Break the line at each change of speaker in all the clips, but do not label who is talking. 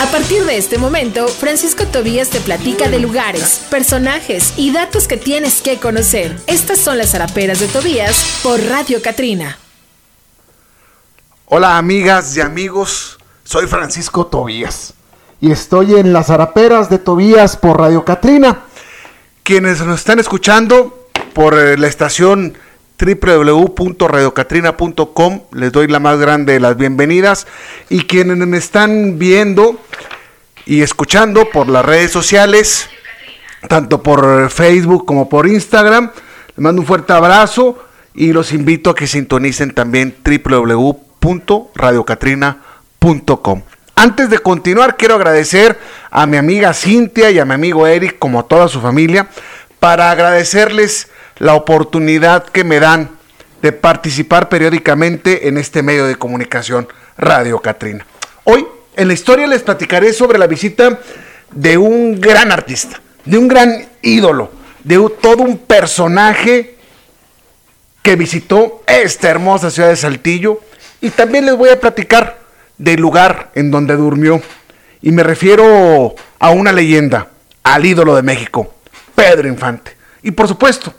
A partir de este momento, Francisco Tobías te platica de lugares, personajes y datos que tienes que conocer. Estas son las zaraperas de Tobías por Radio Catrina.
Hola amigas y amigos, soy Francisco Tobías y estoy en las zaraperas de Tobías por Radio Catrina. Quienes nos están escuchando por eh, la estación www.radiocatrina.com. Les doy la más grande de las bienvenidas. Y quienes me están viendo y escuchando por las redes sociales, tanto por Facebook como por Instagram, les mando un fuerte abrazo y los invito a que sintonicen también www.radiocatrina.com. Antes de continuar, quiero agradecer a mi amiga Cintia y a mi amigo Eric, como a toda su familia, para agradecerles la oportunidad que me dan de participar periódicamente en este medio de comunicación, Radio Catrina. Hoy, en la historia, les platicaré sobre la visita de un gran artista, de un gran ídolo, de todo un personaje que visitó esta hermosa ciudad de Saltillo y también les voy a platicar del lugar en donde durmió. Y me refiero a una leyenda, al ídolo de México, Pedro Infante. Y por supuesto,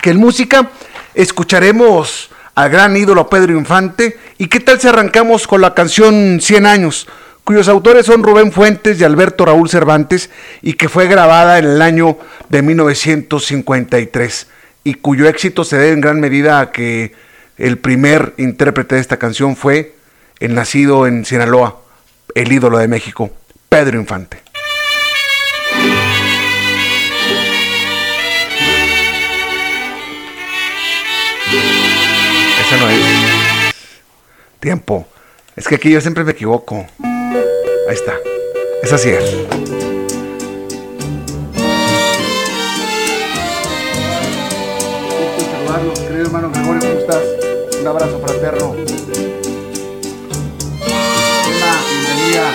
que en música escucharemos al gran ídolo Pedro Infante. ¿Y qué tal si arrancamos con la canción 100 años? cuyos autores son Rubén Fuentes y Alberto Raúl Cervantes, y que fue grabada en el año de 1953, y cuyo éxito se debe en gran medida a que el primer intérprete de esta canción fue el nacido en Sinaloa, el ídolo de México, Pedro Infante. No es. Tiempo. Es que aquí yo siempre me equivoco. Ahí está. Es así es. querido hermano Gregorio, ¿cómo estás? Un abrazo fraterno. bienvenida.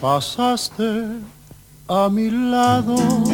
Pasaste a mi lado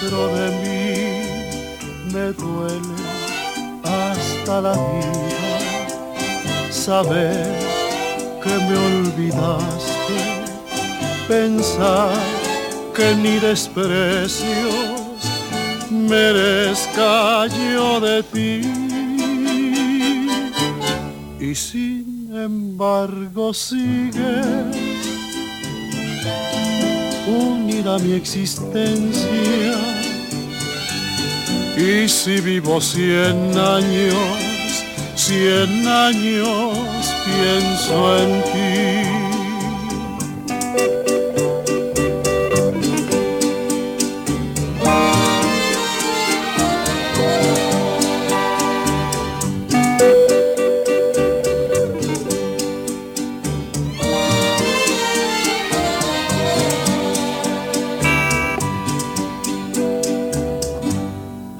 dentro de mí. Me duele hasta la vida saber que me olvidaste, pensar que ni desprecios merezca yo de ti. Y si embargo sigue unida mi existencia. Y si vivo cien años, cien años pienso en ti.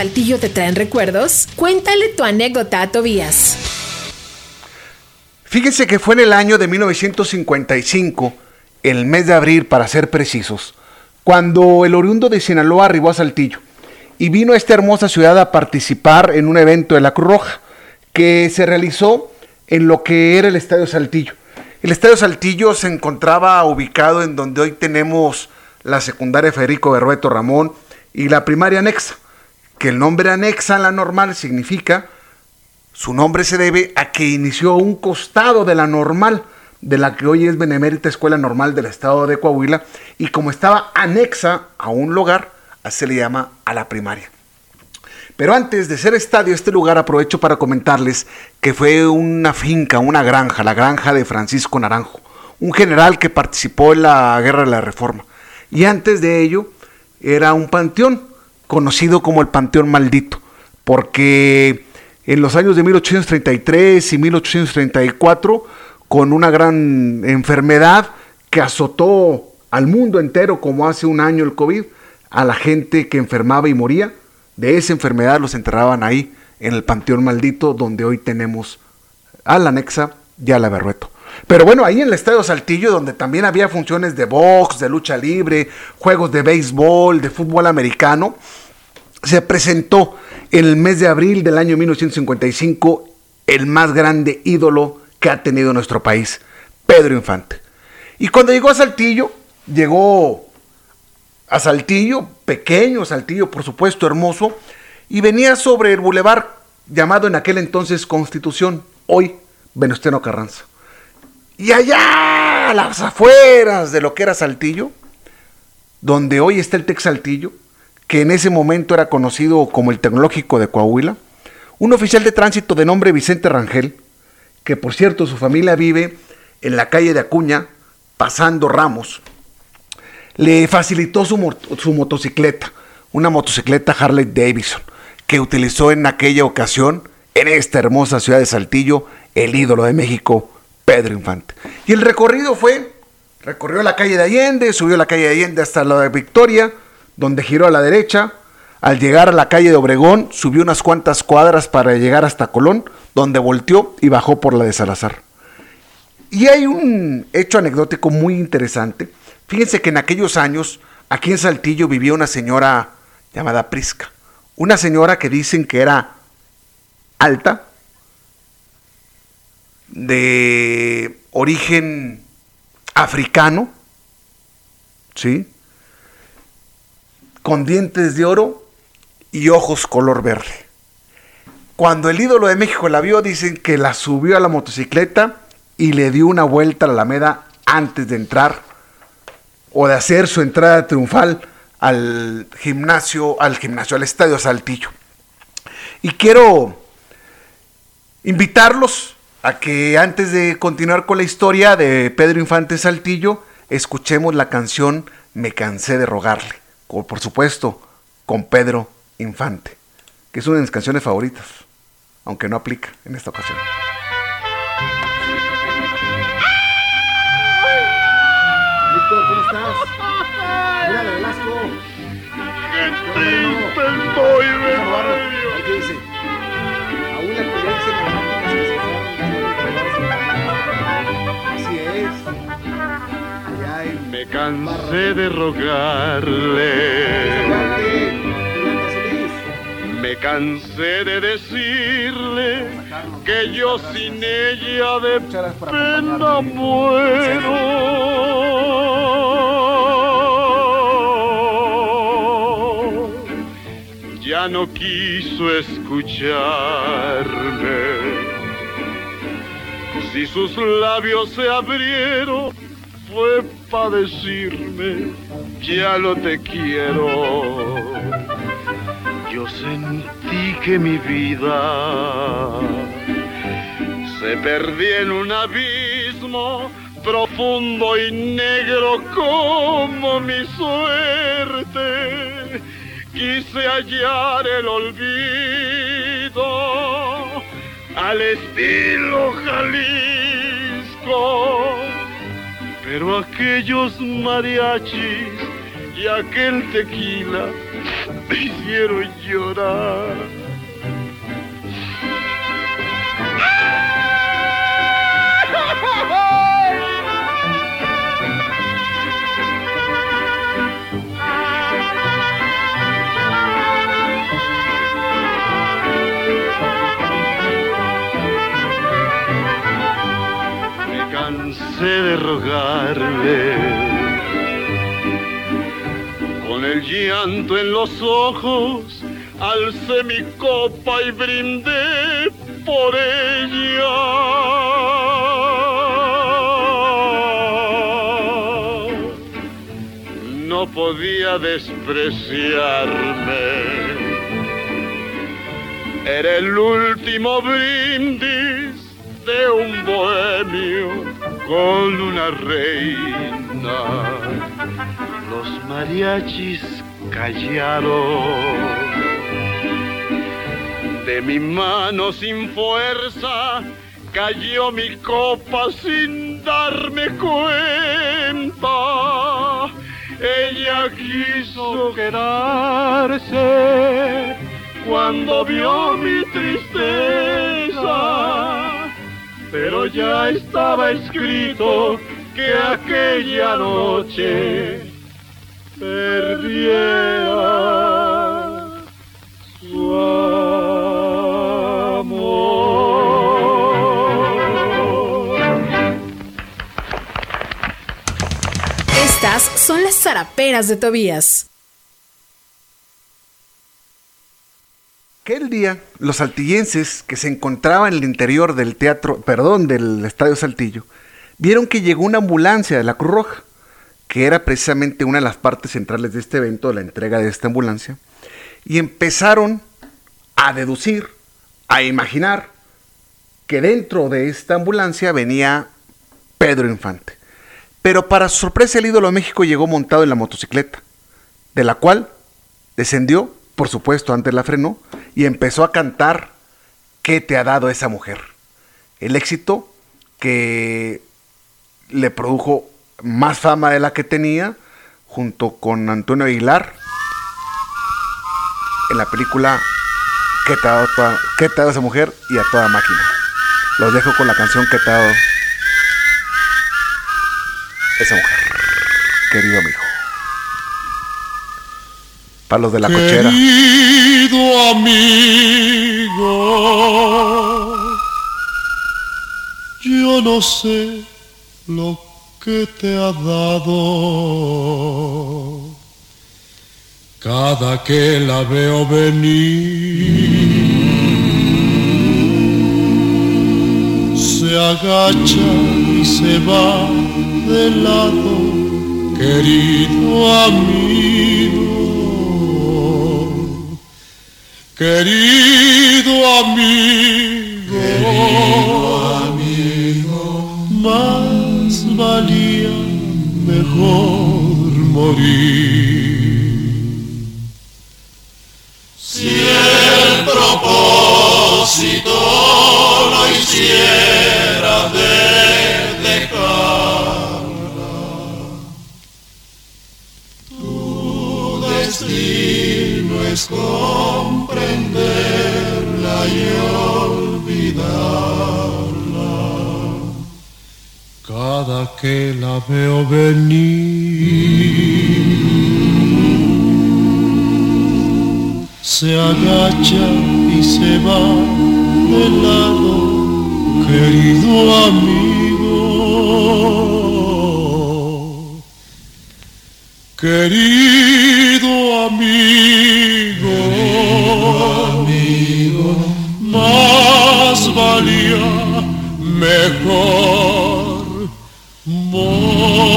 Saltillo te traen recuerdos? Cuéntale tu anécdota a Tobías.
Fíjense que fue en el año de 1955, el mes de abril para ser precisos, cuando el oriundo de Sinaloa arribó a Saltillo y vino a esta hermosa ciudad a participar en un evento de la Cruz Roja que se realizó en lo que era el Estadio Saltillo. El Estadio Saltillo se encontraba ubicado en donde hoy tenemos la secundaria Federico Berrueto Ramón y la primaria anexa que el nombre anexa a la normal significa, su nombre se debe a que inició un costado de la normal, de la que hoy es Benemérita Escuela Normal del Estado de Coahuila, y como estaba anexa a un lugar, así le llama a la primaria. Pero antes de ser estadio, este lugar aprovecho para comentarles que fue una finca, una granja, la granja de Francisco Naranjo, un general que participó en la Guerra de la Reforma. Y antes de ello era un panteón, conocido como el Panteón Maldito, porque en los años de 1833 y 1834, con una gran enfermedad que azotó al mundo entero, como hace un año el COVID, a la gente que enfermaba y moría, de esa enfermedad los enterraban ahí, en el Panteón Maldito, donde hoy tenemos a la anexa y a la Berrueto. Pero bueno, ahí en el Estadio Saltillo, donde también había funciones de box, de lucha libre, juegos de béisbol, de fútbol americano, se presentó en el mes de abril del año 1955 el más grande ídolo que ha tenido nuestro país, Pedro Infante. Y cuando llegó a Saltillo, llegó a Saltillo, pequeño Saltillo, por supuesto, hermoso, y venía sobre el bulevar llamado en aquel entonces Constitución, hoy Venustiano Carranza. Y allá, a las afueras de lo que era Saltillo, donde hoy está el Tex Saltillo, que en ese momento era conocido como el Tecnológico de Coahuila, un oficial de tránsito de nombre Vicente Rangel, que por cierto su familia vive en la calle de Acuña, pasando Ramos, le facilitó su, motocicleta, una motocicleta Harley Davidson, que utilizó en aquella ocasión, en esta hermosa ciudad de Saltillo, el ídolo de México, Pedro Infante. Y el recorrido fue, recorrió la calle de Allende, subió la calle de Allende hasta la de Victoria, donde giró a la derecha. Al llegar a la calle de Obregón, subió unas cuantas cuadras para llegar hasta Colón, donde volteó y bajó por la de Salazar. Y hay un hecho anecdótico muy interesante. Fíjense que en aquellos años, aquí en Saltillo vivía una señora llamada Prisca. Una señora que dicen que era alta, de origen africano, ¿sí? con dientes de oro y ojos color verde. Cuando el ídolo de México la vio, dicen que la subió a la motocicleta y le dio una vuelta a la Alameda antes de entrar o de hacer su entrada triunfal al gimnasio, al gimnasio, al estadio Saltillo. Y quiero invitarlos a que antes de continuar con la historia de Pedro Infante Saltillo, escuchemos la canción Me cansé de rogarle por supuesto, con Pedro Infante, que es una de mis canciones favoritas, aunque no aplica en esta ocasión. Víctor, ¿cómo estás? Mira de Velasco.
Qué triste estoy, Me cansé de rogarle. Me cansé de decirle que yo sin ella de pena muero. Ya no quiso escucharme. Si sus labios se abrieron, fue para decirme, ya lo te quiero. yo sentí que mi vida se perdía en un abismo profundo y negro como mi suerte. Quise hallar el olvido al estilo Jalisco, pero aquellos mariachis y aquel tequila me hicieron llorar. De rogarle. Con el llanto en los ojos, alcé mi copa y brindé por ella. No podía despreciarme. Era el último brindis de un bohemio con una reina. Los mariachis callaron. De mi mano sin fuerza cayó mi copa sin darme cuenta. Ella quiso quedarse cuando vio mi tristeza pero ya estaba escrito que aquella noche perdiera su amor.
Estas son las zaraperas de Tobías.
Aquel día, los saltillenses que se encontraban en el interior del teatro, perdón, del Estadio Saltillo, vieron que llegó una ambulancia de la Cruz Roja, que era precisamente una de las partes centrales de este evento, la entrega de esta ambulancia, y empezaron a deducir, a imaginar que dentro de esta ambulancia venía Pedro Infante. Pero para sorpresa el ídolo de México llegó montado en la motocicleta, de la cual descendió por supuesto, antes la frenó y empezó a cantar ¿Qué te ha dado esa mujer? El éxito que le produjo más fama de la que tenía junto con Antonio Aguilar en la película ¿Qué te ha dado, ¿Qué te ha dado esa mujer? y a toda máquina. Los dejo con la canción ¿Qué te ha dado esa mujer? Querido amigo para de la cochera.
Querido amigo, yo no sé lo que te ha dado. Cada que la veo venir, se agacha y se va de lado, querido amigo Querido amigo, amigo, más valía mejor morir. Si el propósito lo hiciera de dejarla, tu destino es y olvidarla. Cada que la veo venir, se agacha y se va de lado, querido amigo. Querido amigo, amigo, más valía mejor morir.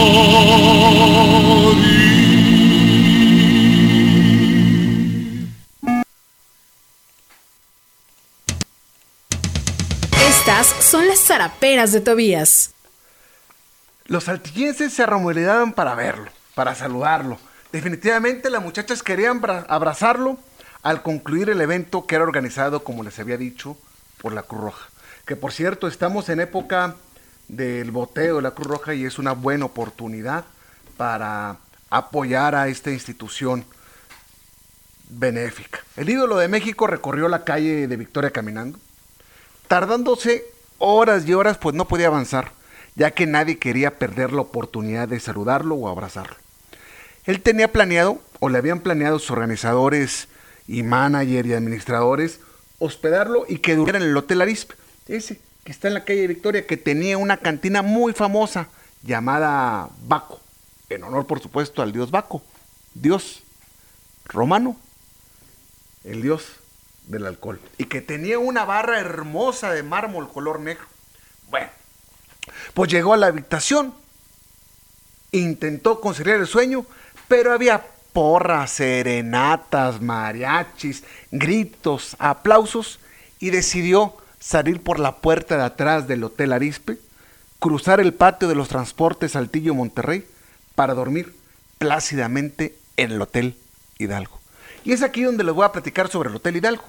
Estas son las zaraperas de Tobías.
Los saltillenses se arremolidaban para verlo, para saludarlo. Definitivamente las muchachas querían abrazarlo al concluir el evento que era organizado, como les había dicho, por la Cruz Roja. Que por cierto, estamos en época del boteo de la Cruz Roja y es una buena oportunidad para apoyar a esta institución benéfica. El ídolo de México recorrió la calle de Victoria caminando, tardándose horas y horas, pues no podía avanzar, ya que nadie quería perder la oportunidad de saludarlo o abrazarlo. Él tenía planeado, o le habían planeado sus organizadores y manager y administradores, hospedarlo y que durmiera en el Hotel Arispe, ese que está en la calle Victoria, que tenía una cantina muy famosa llamada Baco, en honor por supuesto al dios Baco, dios romano, el dios del alcohol, y que tenía una barra hermosa de mármol color negro. Bueno, pues llegó a la habitación, intentó conciliar el sueño, pero había porras, serenatas, mariachis, gritos, aplausos, y decidió salir por la puerta de atrás del Hotel Arispe, cruzar el patio de los transportes Saltillo Monterrey para dormir plácidamente en el Hotel Hidalgo. Y es aquí donde les voy a platicar sobre el Hotel Hidalgo.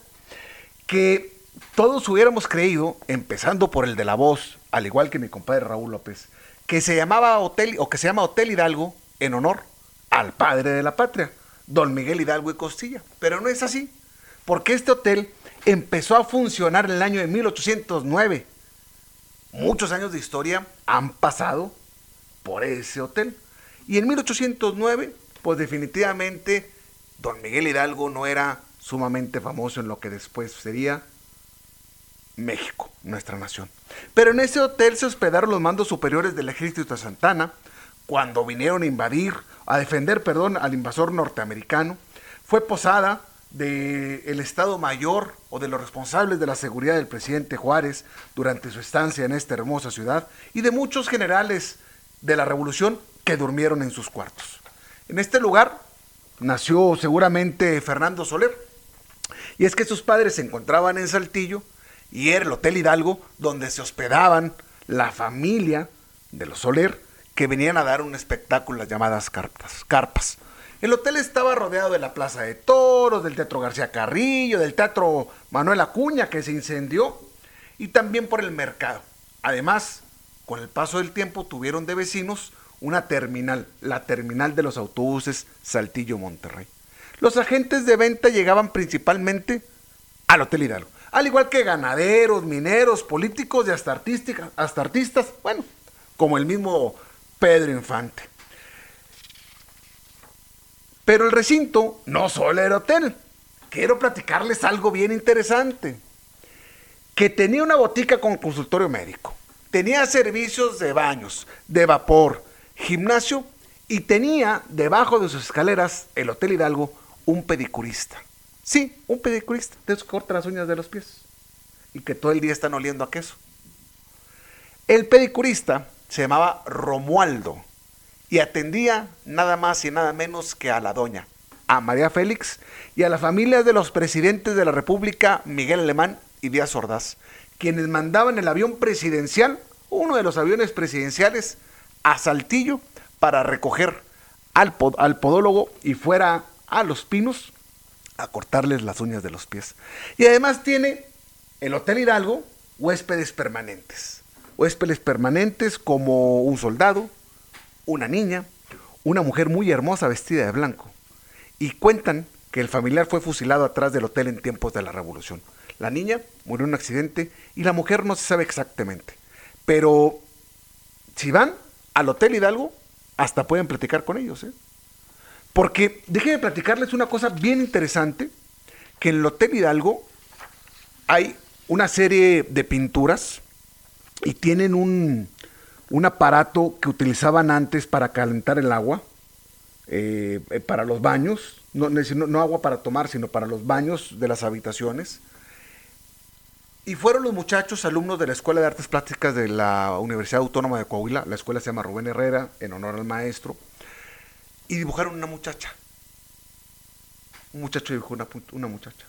Que todos hubiéramos creído, empezando por el de la voz, al igual que mi compadre Raúl López, que se llamaba Hotel o que se llama Hotel Hidalgo en honor al padre de la patria, don Miguel Hidalgo y Costilla. Pero no es así, porque este hotel empezó a funcionar en el año de 1809. Muchos años de historia han pasado por ese hotel. Y en 1809, pues definitivamente don Miguel Hidalgo no era sumamente famoso en lo que después sería México, nuestra nación. Pero en ese hotel se hospedaron los mandos superiores del ejército de Santana cuando vinieron a invadir, a defender, perdón, al invasor norteamericano. Fue posada del Estado Mayor o de los responsables de la seguridad del presidente Juárez durante su estancia en esta hermosa ciudad y de muchos generales de la revolución que durmieron en sus cuartos. En este lugar nació seguramente Fernando Soler. Y es que sus padres se encontraban en Saltillo y era el Hotel Hidalgo donde se hospedaban la familia de los Soler que venían a dar un espectáculo las llamadas carpas, carpas. El hotel estaba rodeado de la Plaza de Toros, del Teatro García Carrillo, del Teatro Manuel Acuña que se incendió y también por el mercado. Además, con el paso del tiempo tuvieron de vecinos una terminal, la terminal de los autobuses Saltillo Monterrey. Los agentes de venta llegaban principalmente al Hotel Hidalgo, al igual que ganaderos, mineros, políticos y hasta, hasta artistas, bueno, como el mismo Pedro Infante. Pero el recinto no solo era hotel. Quiero platicarles algo bien interesante. Que tenía una botica con consultorio médico. Tenía servicios de baños, de vapor, gimnasio y tenía debajo de sus escaleras el Hotel Hidalgo un pedicurista. Sí, un pedicurista, de esos corta las uñas de los pies y que todo el día están oliendo a queso. El pedicurista se llamaba Romualdo y atendía nada más y nada menos que a la doña, a María Félix y a la familia de los presidentes de la República, Miguel Alemán y Díaz Ordaz, quienes mandaban el avión presidencial, uno de los aviones presidenciales, a Saltillo para recoger al, al podólogo y fuera a Los Pinos a cortarles las uñas de los pies. Y además tiene el Hotel Hidalgo huéspedes permanentes. Huéspedes permanentes como un soldado, una niña, una mujer muy hermosa vestida de blanco. Y cuentan que el familiar fue fusilado atrás del hotel en tiempos de la revolución. La niña murió en un accidente y la mujer no se sabe exactamente. Pero si van, al Hotel Hidalgo, hasta pueden platicar con ellos. ¿eh? Porque déjenme platicarles una cosa bien interesante, que en el Hotel Hidalgo hay una serie de pinturas y tienen un, un aparato que utilizaban antes para calentar el agua, eh, eh, para los baños, no, no, agua para tomar, sino para los baños de las habitaciones. Y fueron los muchachos alumnos de la Escuela de Artes Plásticas de la Universidad Autónoma de Coahuila, la escuela se llama Rubén Herrera, en honor al maestro, y dibujaron una muchacha. Un muchacho dibujó una, una muchacha.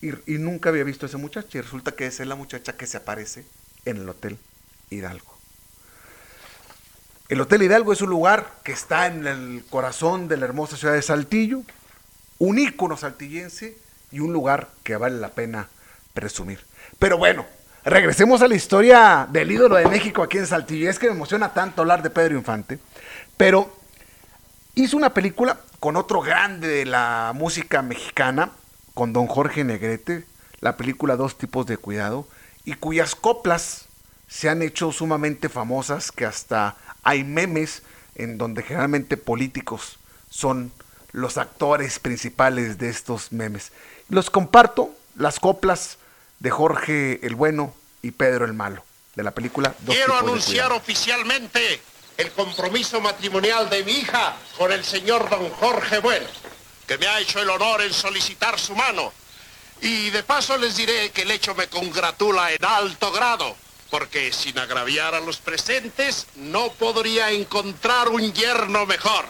Y, y nunca había visto a esa muchacha. Y resulta que esa es la muchacha que se aparece en el Hotel Hidalgo. El Hotel Hidalgo es un lugar que está en el corazón de la hermosa ciudad de Saltillo, un ícono saltillense y un lugar que vale la pena presumir. Pero bueno, regresemos a la historia del ídolo de México aquí en Saltillo. Es que me emociona tanto hablar de Pedro Infante, pero hizo una película con otro grande de la música mexicana, con don Jorge Negrete, la película Dos tipos de cuidado, y cuyas coplas se han hecho sumamente famosas, que hasta hay memes en donde generalmente políticos son los actores principales de estos memes. Los comparto, las coplas de Jorge el Bueno y Pedro el Malo, de la película
Dos Quiero anunciar oficialmente el compromiso matrimonial de mi hija con el señor don Jorge Bueno, que me ha hecho el honor en solicitar su mano. Y de paso les diré que el hecho me congratula en alto grado, porque sin agraviar a los presentes no podría encontrar un yerno mejor.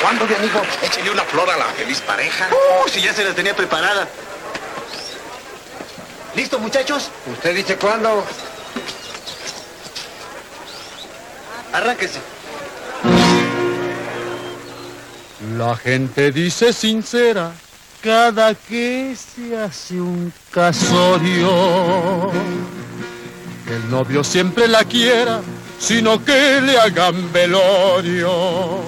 ¿Cuándo, mi amigo? Échale una flor a la feliz pareja.
Uh, si ya se la tenía preparada. ¿Listo, muchachos?
¿Usted dice cuándo?
Arránquese.
La gente dice sincera cada que se hace un casorio. Que el novio siempre la quiera, sino que le hagan velorio.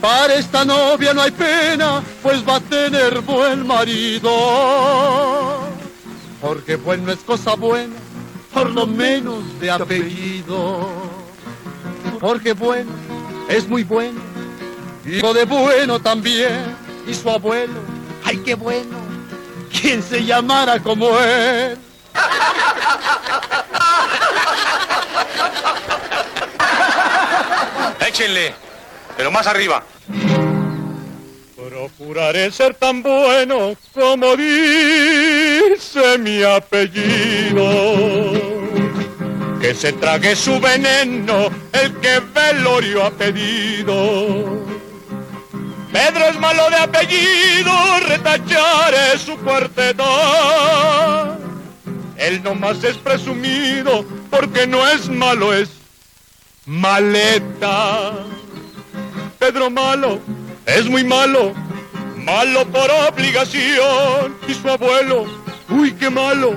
Para esta novia no hay pena, pues va a tener buen marido. Porque bueno es cosa buena, por lo menos de apellido. Porque bueno es muy bueno, hijo de bueno también, y su abuelo, ay qué bueno, quien se llamara como él.
Échenle pero más arriba.
Procuraré ser tan bueno como dice mi apellido. Que se trague su veneno el que Velorio ha pedido. Pedro es malo de apellido, retacharé su cuarteta. Él nomás es presumido porque no es malo, es maleta. Pedro malo, es muy malo, malo por obligación. Y su abuelo, uy, qué malo,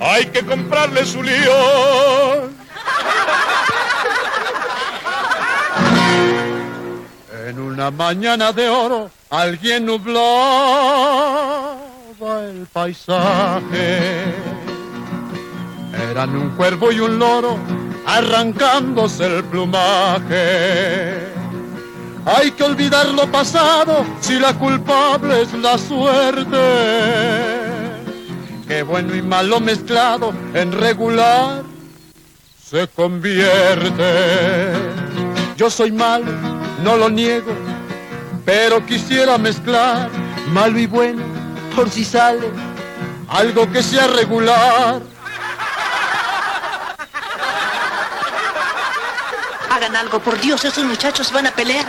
hay que comprarle su león. En una mañana de oro, alguien nublaba el paisaje. Eran un cuervo y un loro arrancándose el plumaje. Hay que olvidar lo pasado si la culpable es la suerte. Que bueno y malo mezclado en regular se convierte. Yo soy malo, no lo niego, pero quisiera mezclar malo y bueno por si sale algo que sea regular.
Algo, por Dios, esos muchachos van a pelear.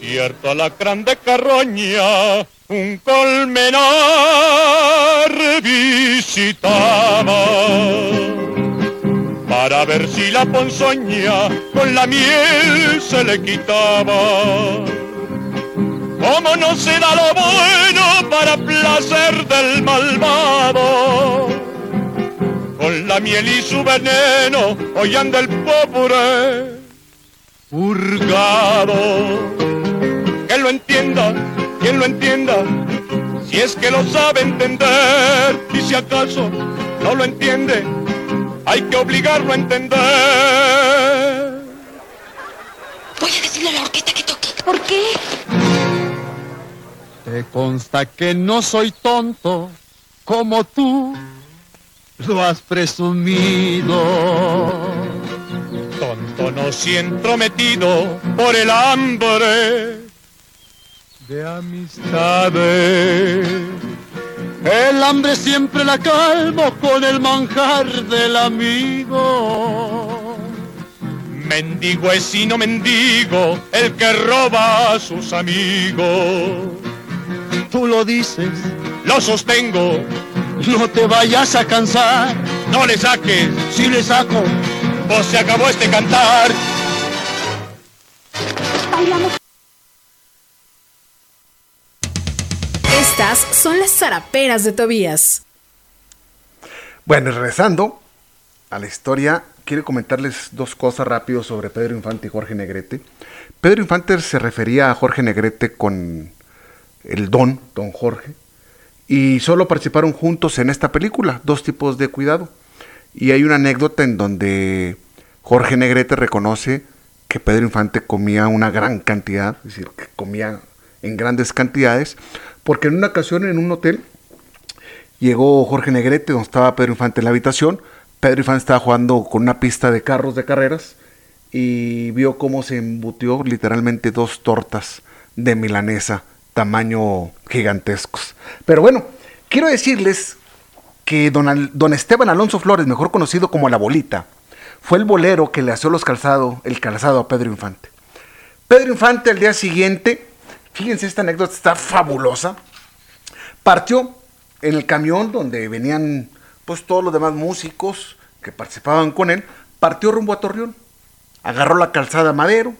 Cierto alacrán de carroña, un colmenar visitaba para ver si la ponzoña con la miel se le quitaba. Como no se da lo bueno para placer del malvado con la miel y su veneno, hoy anda el pobre purgado. Que lo entienda, quien lo entienda, si es que lo sabe entender, y si acaso no lo entiende, hay que obligarlo a entender.
Voy a decirle a la orquesta que toque. ¿Por qué?
Te consta que no soy tonto como tú lo has presumido. Tonto no si entrometido por el hambre de amistades.
El hambre siempre la calmo con el manjar del amigo. Mendigo es y no mendigo el que roba a sus amigos. Tú lo dices, lo sostengo. No te vayas a cansar, no le saques, si le saco, pues se acabó este cantar.
Estas son las zaraperas de Tobías.
Bueno, regresando a la historia, quiero comentarles dos cosas rápido sobre Pedro Infante y Jorge Negrete. Pedro Infante se refería a Jorge Negrete con el don, don Jorge, y solo participaron juntos en esta película, dos tipos de cuidado. Y hay una anécdota en donde Jorge Negrete reconoce que Pedro Infante comía una gran cantidad, es decir, que comía en grandes cantidades, porque en una ocasión en un hotel llegó Jorge Negrete, donde estaba Pedro Infante en la habitación. Pedro Infante estaba jugando con una pista de carros de carreras y vio cómo se embutió literalmente dos tortas de milanesa, tamaño gigantescos. Pero bueno, quiero decirles que don, don Esteban Alonso Flores, mejor conocido como La Bolita, fue el bolero que le asió los calzado, el calzado a Pedro Infante. Pedro Infante al día siguiente, fíjense esta anécdota, está fabulosa, partió en el camión donde venían pues todos los demás músicos que participaban con él, partió rumbo a Torreón, agarró la calzada Madero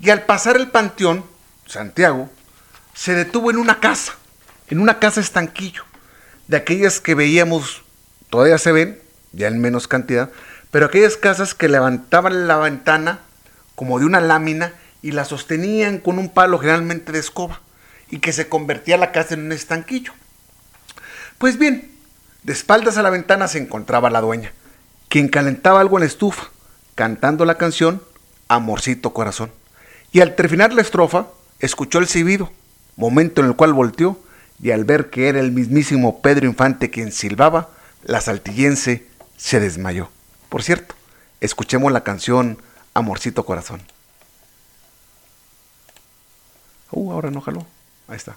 y al pasar el panteón, Santiago, se detuvo en una casa, en una casa estanquillo, de aquellas que veíamos, todavía se ven, ya en menos cantidad, pero aquellas casas que levantaban la ventana como de una lámina y la sostenían con un palo generalmente de escoba y que se convertía la casa en un estanquillo. Pues bien, de espaldas a la ventana se encontraba la dueña, quien calentaba algo en la estufa, cantando la canción Amorcito Corazón. Y al terminar la estrofa, escuchó el silbido, momento en el cual volteó y al ver que era el mismísimo Pedro Infante quien silbaba, la saltillense se desmayó. Por cierto, escuchemos la canción Amorcito Corazón. Uh, ahora no jaló. Ahí está.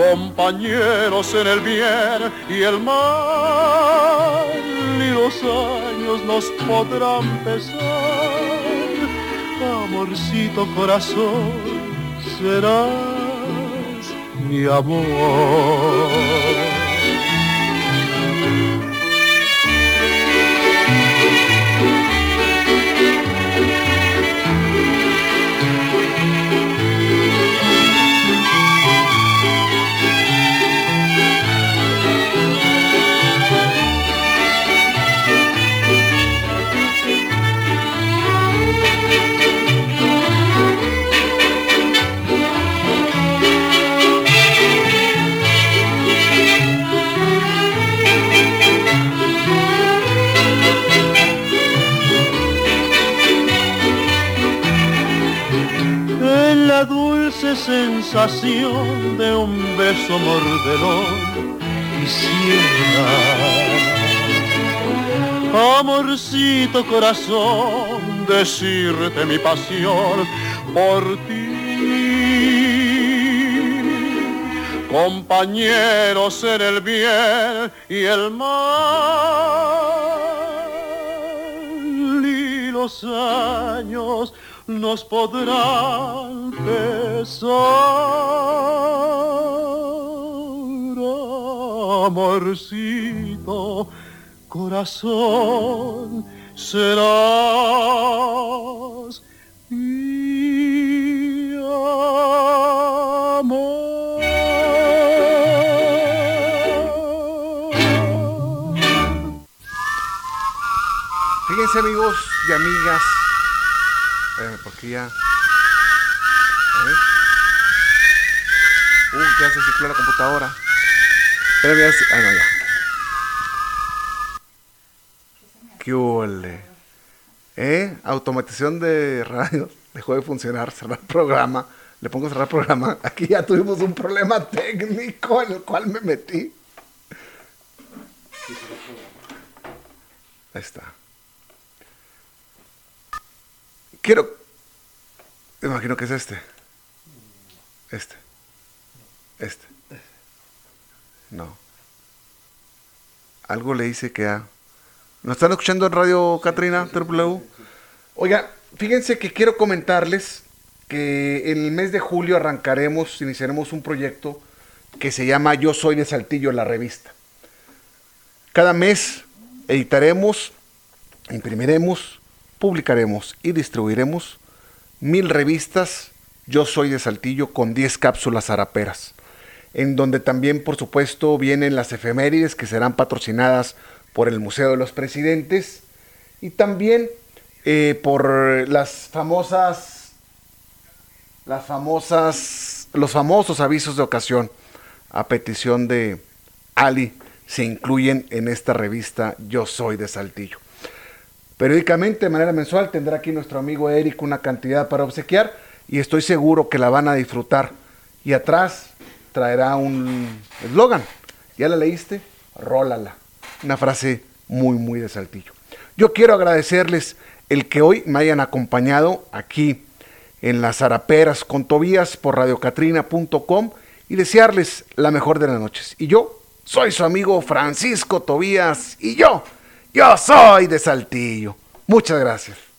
compañeros en el bien y el mal, y los años nos podrán pesar. Amorcito corazón, serás mi amor. La dulce sensación de un beso mordelón quisiera amorcito corazón decirte mi pasión por ti. Compañeros en el bien y el mal los años nos podrán pesar. Amorcito, corazón, serás mi amor.
Fíjense amigos y amigas. Espérame, porque ya. A ver. Uh, ya se cicló la computadora. Espérame, ya se- Ah, no, ya. ¿Qué huele? ¿Eh? Automatización de radio. Dejó de funcionar. Cerrar programa. Le pongo cerrar programa. Aquí ya tuvimos un problema técnico en el cual me metí. Ahí está. Quiero. Me imagino que es este. Este. Este. No. Algo le dice que a. ¿Nos están escuchando en Radio Catrina? W? Oiga, fíjense que quiero comentarles que en el mes de julio arrancaremos, iniciaremos un proyecto que se llama Yo Soy de Saltillo, la revista. Cada mes editaremos, imprimiremos, publicaremos y distribuiremos mil revistas Yo Soy de Saltillo con 10 cápsulas zaraperas, en donde también por supuesto vienen las efemérides que serán patrocinadas por el Museo de los Presidentes y también eh, por las famosas las famosas los famosos avisos de ocasión a petición de Ali se incluyen en esta revista Yo Soy de Saltillo. Periódicamente, de manera mensual, tendrá aquí nuestro amigo Eric una cantidad para obsequiar y estoy seguro que la van a disfrutar. Y atrás traerá un eslogan. ¿Ya la leíste? Rólala. Una frase muy, muy de Saltillo. Yo quiero agradecerles el que hoy me hayan acompañado aquí en las Araperas con Tobías por radiocatrina.com y desearles la mejor de las noches. Y yo soy su amigo Francisco Tobías y yo, yo soy de Saltillo. Muchas gracias.